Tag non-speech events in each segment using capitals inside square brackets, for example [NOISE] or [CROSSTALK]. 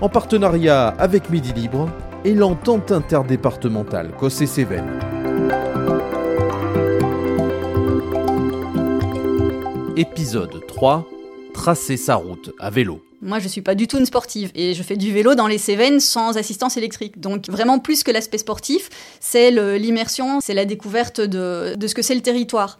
en partenariat avec Midi Libre et l'entente interdépartementale Cossé-Cévennes. Épisode 3 Tracer sa route à vélo. Moi, je suis pas du tout une sportive et je fais du vélo dans les Cévennes sans assistance électrique. Donc, vraiment, plus que l'aspect sportif, c'est l'immersion, c'est la découverte de, de ce que c'est le territoire.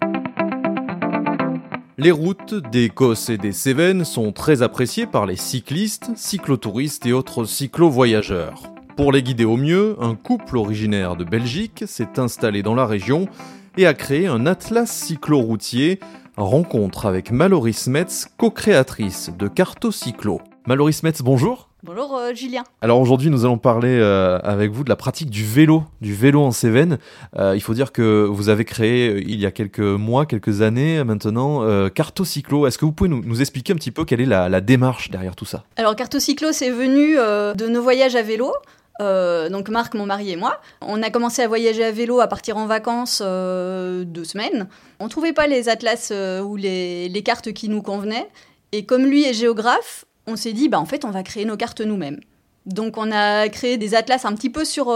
Les routes d'Écosse et des Cévennes sont très appréciées par les cyclistes, cyclotouristes et autres cyclo-voyageurs. Pour les guider au mieux, un couple originaire de Belgique s'est installé dans la région et a créé un atlas cyclo-routier rencontre avec Mallory Smets, co-créatrice de Carto Cyclo. Mallory Smets, bonjour. Bonjour euh, Julien. Alors aujourd'hui nous allons parler euh, avec vous de la pratique du vélo, du vélo en Cévennes. Euh, il faut dire que vous avez créé il y a quelques mois, quelques années maintenant, Carto Cyclo. Est-ce que vous pouvez nous, expliquer un petit peu quelle est la, la démarche derrière tout ça? Alors Carto Cyclo c'est venu de nos voyages à vélo. Euh, donc Marc, mon mari et moi. On a commencé à voyager à vélo, à partir en vacances euh, deux semaines. On trouvait pas les atlas euh, ou les, cartes qui nous convenaient. Et comme lui est géographe, on s'est dit, bah en fait, on va créer nos cartes nous-mêmes. Donc on a créé des atlas un petit peu sur,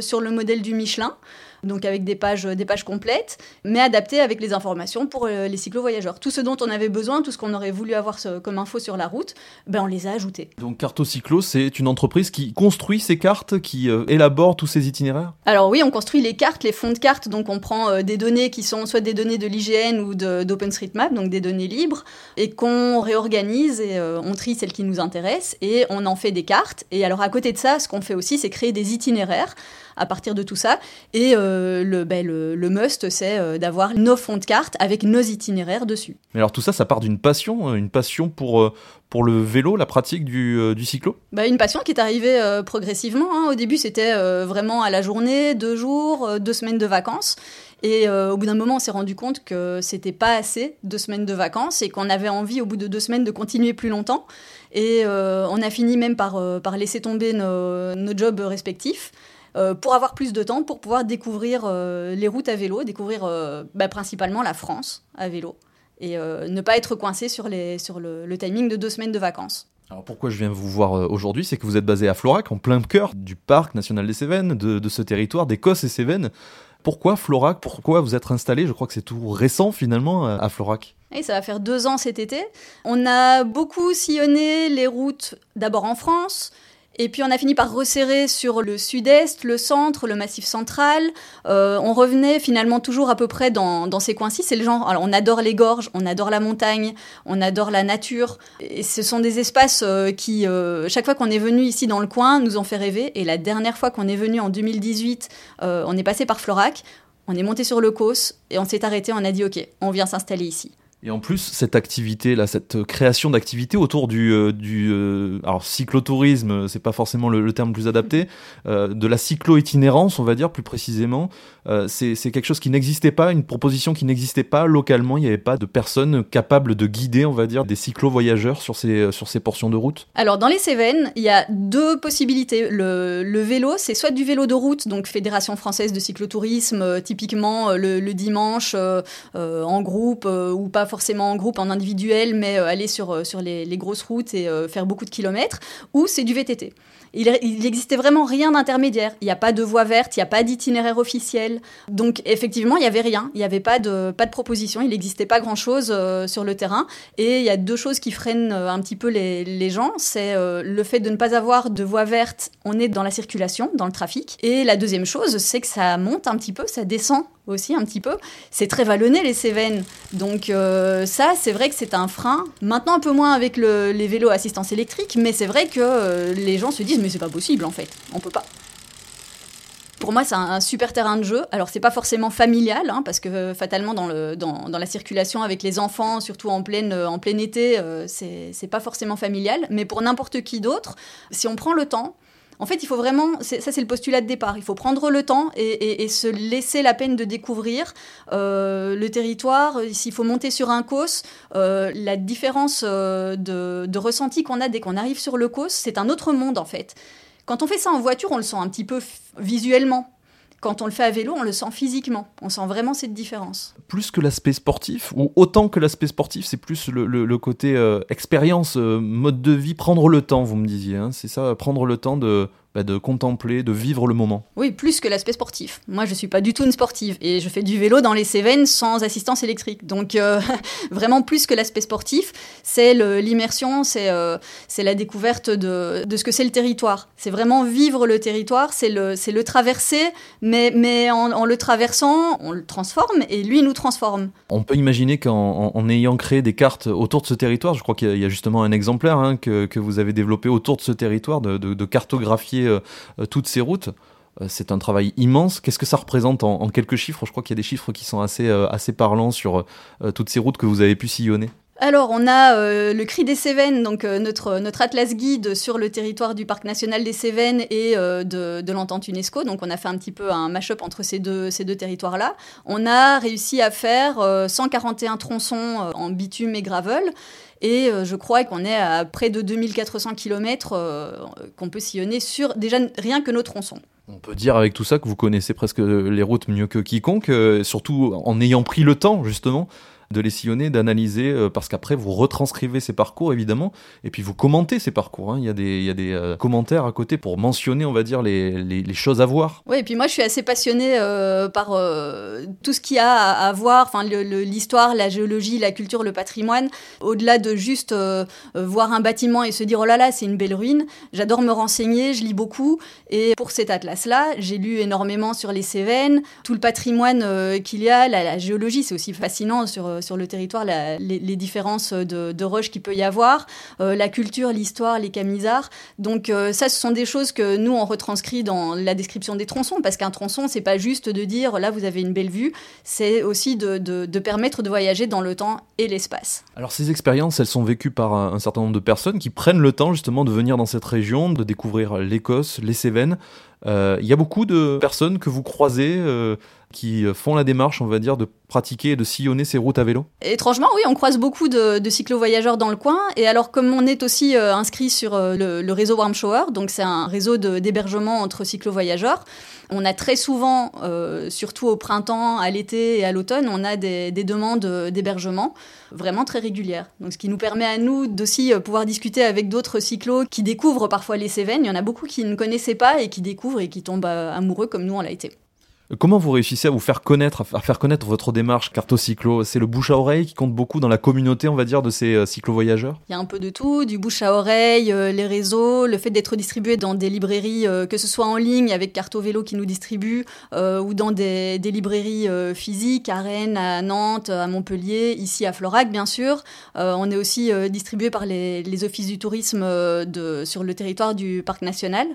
sur le modèle du Michelin donc avec des pages, des pages complètes, mais adaptées avec les informations pour euh, les cyclo-voyageurs. Tout ce dont on avait besoin, tout ce qu'on aurait voulu avoir comme info sur la route, ben on les a ajoutés. Donc Carto Cyclo, c'est une entreprise qui construit ces cartes, qui euh, élabore tous ces itinéraires? Alors oui, on construit les cartes, les fonds de cartes, donc on prend euh, des données qui sont soit des données de l'IGN ou d'OpenStreetMap, donc des données libres, et qu'on réorganise et on trie celles qui nous intéressent, et on en fait des cartes. Et alors à côté de ça, ce qu'on fait aussi, c'est créer des itinéraires à partir de tout ça. Et euh, ben, le, le, must, c'est euh, d'avoir nos fonds de cartes avec nos itinéraires dessus. Mais alors tout ça, ça part d'une passion, hein, une passion pour, euh, pour le vélo, la pratique du, du cyclo? Bah, Une passion qui est arrivée progressivement. Hein. Au début, c'était vraiment à la journée, deux jours, deux semaines de vacances. Et au bout d'un moment, on s'est rendu compte que c'était pas assez deux semaines de vacances et qu'on avait envie, au bout de deux semaines, de continuer plus longtemps. Et on a fini même par, par laisser tomber nos, nos jobs respectifs. Euh, pour avoir plus de temps, pour pouvoir découvrir euh, les routes à vélo, découvrir euh, bah, principalement la France à vélo, et ne pas être coincé sur, les, sur le, timing de deux semaines de vacances. Alors pourquoi je viens vous voir aujourd'hui, c'est que vous êtes basé à Florac, en plein cœur du parc national des Cévennes, de, ce territoire d'Écosse et Cévennes. Pourquoi Florac? Pourquoi vous êtes installé? Je crois que c'est tout récent finalement à Florac. Et ça va faire deux ans cet été. On a beaucoup sillonné les routes d'abord en France, et puis on a fini par resserrer sur le sud-est, le centre, le massif central. Euh, on revenait finalement toujours à peu près dans, ces coins-ci. C'est le genre, alors on adore les gorges, on adore la montagne, on adore la nature. Et ce sont des espaces euh, qui, euh, chaque fois qu'on est venu ici dans le coin, nous ont fait rêver. Et la dernière fois qu'on est venu en 2018, on est passé par Florac, on est monté sur le Causse et on s'est arrêté, on a dit ok, on vient s'installer ici. Et en plus, cette activité là, cette création d'activité autour du, euh, du euh, alors cyclotourisme, c'est pas forcément le, terme le plus adapté, euh, de la cyclo-itinérance, on va dire plus précisément, c'est quelque chose qui n'existait pas, une proposition qui n'existait pas localement. Il n'y avait pas de personnes capables de guider, on va dire, des cyclo-voyageurs sur ces sur ces portions de route. Alors dans les Cévennes, il y a deux possibilités. Le, vélo, c'est soit du vélo de route, donc Fédération française de cyclotourisme, typiquement le, le dimanche en groupe ou pas forcément en groupe, en individuel, mais euh, aller sur, euh, sur les, grosses routes et euh, faire beaucoup de kilomètres, ou c'est du VTT. Il, n'existait vraiment rien d'intermédiaire. Il n'y a pas de voie verte, il n'y a pas d'itinéraire officiel. Donc effectivement, il n'y avait rien. Il n'y avait pas de, proposition. Il n'existait pas grand-chose sur le terrain. Et il y a deux choses qui freinent un petit peu les, les gens. C'est le fait de ne pas avoir de voie verte. On est dans la circulation, dans le trafic. Et la deuxième chose, c'est que ça monte un petit peu, ça descend aussi un petit peu. C'est très vallonné les Cévennes. Donc euh, ça, c'est vrai que c'est un frein. Maintenant un peu moins avec les vélos assistance électrique, mais c'est vrai que euh, les gens se disent mais c'est pas possible en fait, on peut pas. Pour moi, c'est un, super terrain de jeu. Alors, c'est pas forcément familial, hein, parce que euh, fatalement, dans, le, dans, dans, la circulation avec les enfants, surtout en, pleine, en plein été, c'est pas forcément familial. Mais pour n'importe qui d'autre, si on prend le temps, En fait, il faut vraiment, ça c'est le postulat de départ, il faut prendre le temps et, se laisser la peine de découvrir euh, le territoire. S'il faut monter sur un cos, euh, la différence euh, de, de ressenti qu'on a dès qu'on arrive sur le cos, c'est un autre monde en fait. Quand on fait ça en voiture, on le sent un petit peu visuellement. Quand on le fait à vélo, on le sent physiquement. On sent vraiment cette différence. Plus que l'aspect sportif, ou autant que l'aspect sportif, c'est plus le, côté expérience, mode de vie, prendre le temps, vous me disiez. Hein. c'est ça, prendre le temps de, bah, de contempler, de vivre le moment. Oui, plus que l'aspect sportif. Moi, je suis pas du tout une sportive et je fais du vélo dans les Cévennes sans assistance électrique. Donc, euh, [LAUGHS] vraiment plus que l'aspect sportif, c'est l'immersion, c'est euh, c'est la découverte de, de ce que c'est le territoire. C'est vraiment vivre le territoire, c'est le, le traverser, mais, mais en, le traversant, on le transforme et lui nous transforme. On peut imaginer qu'en en, ayant créé des cartes autour de ce territoire, je crois qu'il y, a justement un exemplaire hein, que, que, vous avez développé autour de ce territoire, de, de cartographier euh, euh, toutes ces routes. Euh, c'est un travail immense. Qu'est-ce que ça représente en, quelques chiffres? Je crois qu'il y a des chiffres qui sont assez, assez parlants sur toutes ces routes que vous avez pu sillonner. Alors, on a le Cri des Cévennes, donc notre, notre atlas guide sur le territoire du Parc national des Cévennes et de, l'entente UNESCO. Donc, on a fait un petit peu un mash-up entre ces deux, ces deux territoires-là. On a réussi à faire 141 tronçons en bitume et gravel. Et euh, je crois qu'on est à près de 2400 km euh, qu'on peut sillonner sur déjà rien que nos tronçons. On peut dire avec tout ça que vous connaissez presque les routes mieux que quiconque, euh, surtout en ayant pris le temps justement de les sillonner, d'analyser, euh, parce qu'après vous retranscrivez ces parcours évidemment, et puis vous commentez ces parcours. Hein. Il y a des, euh, commentaires à côté pour mentionner, on va dire, les, les, choses à voir. Oui, et puis moi je suis assez passionnée euh, par tout ce qu'il y a à, voir, enfin l'histoire, la géologie, la culture, le patrimoine, au-delà de juste voir un bâtiment et se dire oh là là c'est une belle ruine. J'adore me renseigner, je lis beaucoup, et pour cet atlas-là, j'ai lu énormément sur les Cévennes, tout le patrimoine qu'il y a, la, la géologie, c'est aussi fascinant sur sur le territoire les, différences de, roches qu'il peut y avoir, euh, la culture, l'histoire, les camisards. Donc euh, ça, ce sont des choses que nous, on retranscrit dans la description des tronçons, parce qu'un tronçon, c'est pas juste de dire, là, vous avez une belle vue, c'est aussi de, permettre de voyager dans le temps et l'espace. Alors ces expériences, elles sont vécues par un, certain nombre de personnes qui prennent le temps justement de venir dans cette région, de découvrir l'Écosse, les Cévennes. Euh, il y a beaucoup de personnes que vous croisez qui font la démarche, on va dire, de pratiquer et de sillonner ces routes à vélo Étrangement, oui, on croise beaucoup de, de cyclo-voyageurs dans le coin. Et alors, comme on est aussi euh, inscrit sur euh, le, réseau Warm Shower, donc c'est un réseau d'hébergement entre cyclo-voyageurs, on a très souvent, euh, surtout au printemps, à l'été et à l'automne, on a des, des demandes d'hébergement vraiment très régulières. Donc, ce qui nous permet à nous d'aussi pouvoir discuter avec d'autres cyclos qui découvrent parfois les Cévennes. Il y en a beaucoup qui ne connaissaient pas et qui découvrent et qui tombent amoureux comme nous on l'a été. Comment vous réussissez à vous faire connaître, à faire connaître votre démarche Carto-Cyclo? C'est le bouche à oreille qui compte beaucoup dans la communauté, on va dire, de ces euh, cyclo-voyageurs? Il y a un peu de tout, du bouche à oreille, euh, les réseaux, le fait d'être distribué dans des librairies, euh, que ce soit en ligne avec Carto Vélo qui nous distribue, ou dans des, librairies physiques à Rennes, à Nantes, à Montpellier, ici à Florac, bien sûr. on est aussi distribué par les, offices du tourisme de, sur le territoire du parc national.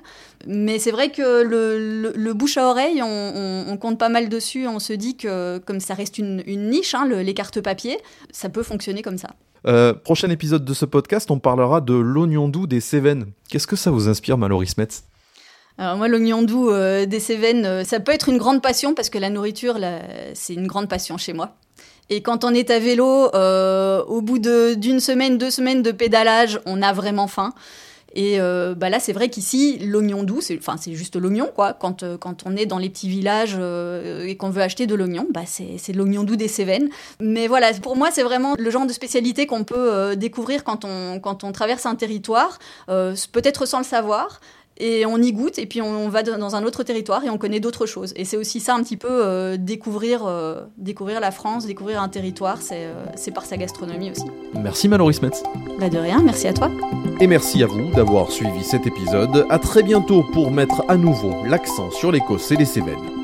Mais c'est vrai que le, bouche à oreille, on compte pas mal dessus. On se dit que comme ça reste une, niche, hein, les cartes papier, ça peut fonctionner comme ça. Euh, prochain épisode de ce podcast, on parlera de l'oignon doux des Cévennes. Qu'est-ce que ça vous inspire, Mallory Smets? Alors moi, l'oignon doux euh, des Cévennes, euh, ça peut être une grande passion parce que la nourriture, c'est une grande passion chez moi. Et quand on est à vélo, au bout d'une semaine, deux semaines de pédalage, on a vraiment faim. Et euh, bah là, c'est vrai qu'ici, l'oignon doux, c'est enfin c'est juste l'oignon quoi. Quand euh, quand on est dans les petits villages euh, et qu'on veut acheter de l'oignon, bah c'est l'oignon doux des Cévennes. Mais voilà, pour moi, c'est vraiment le genre de spécialité qu'on peut découvrir quand on quand on traverse un territoire, peut-être sans le savoir et on y goûte et puis on va dans un autre territoire et on connaît d'autres choses. Et c'est aussi ça un petit peu euh, découvrir, euh, découvrir la France, découvrir un territoire, c'est euh, par sa gastronomie aussi. Merci Mallory Smets. Bah de rien, merci à toi. Et merci à vous d'avoir suivi cet épisode. À très bientôt pour mettre à nouveau l'accent sur l'Écosse et les Cévennes.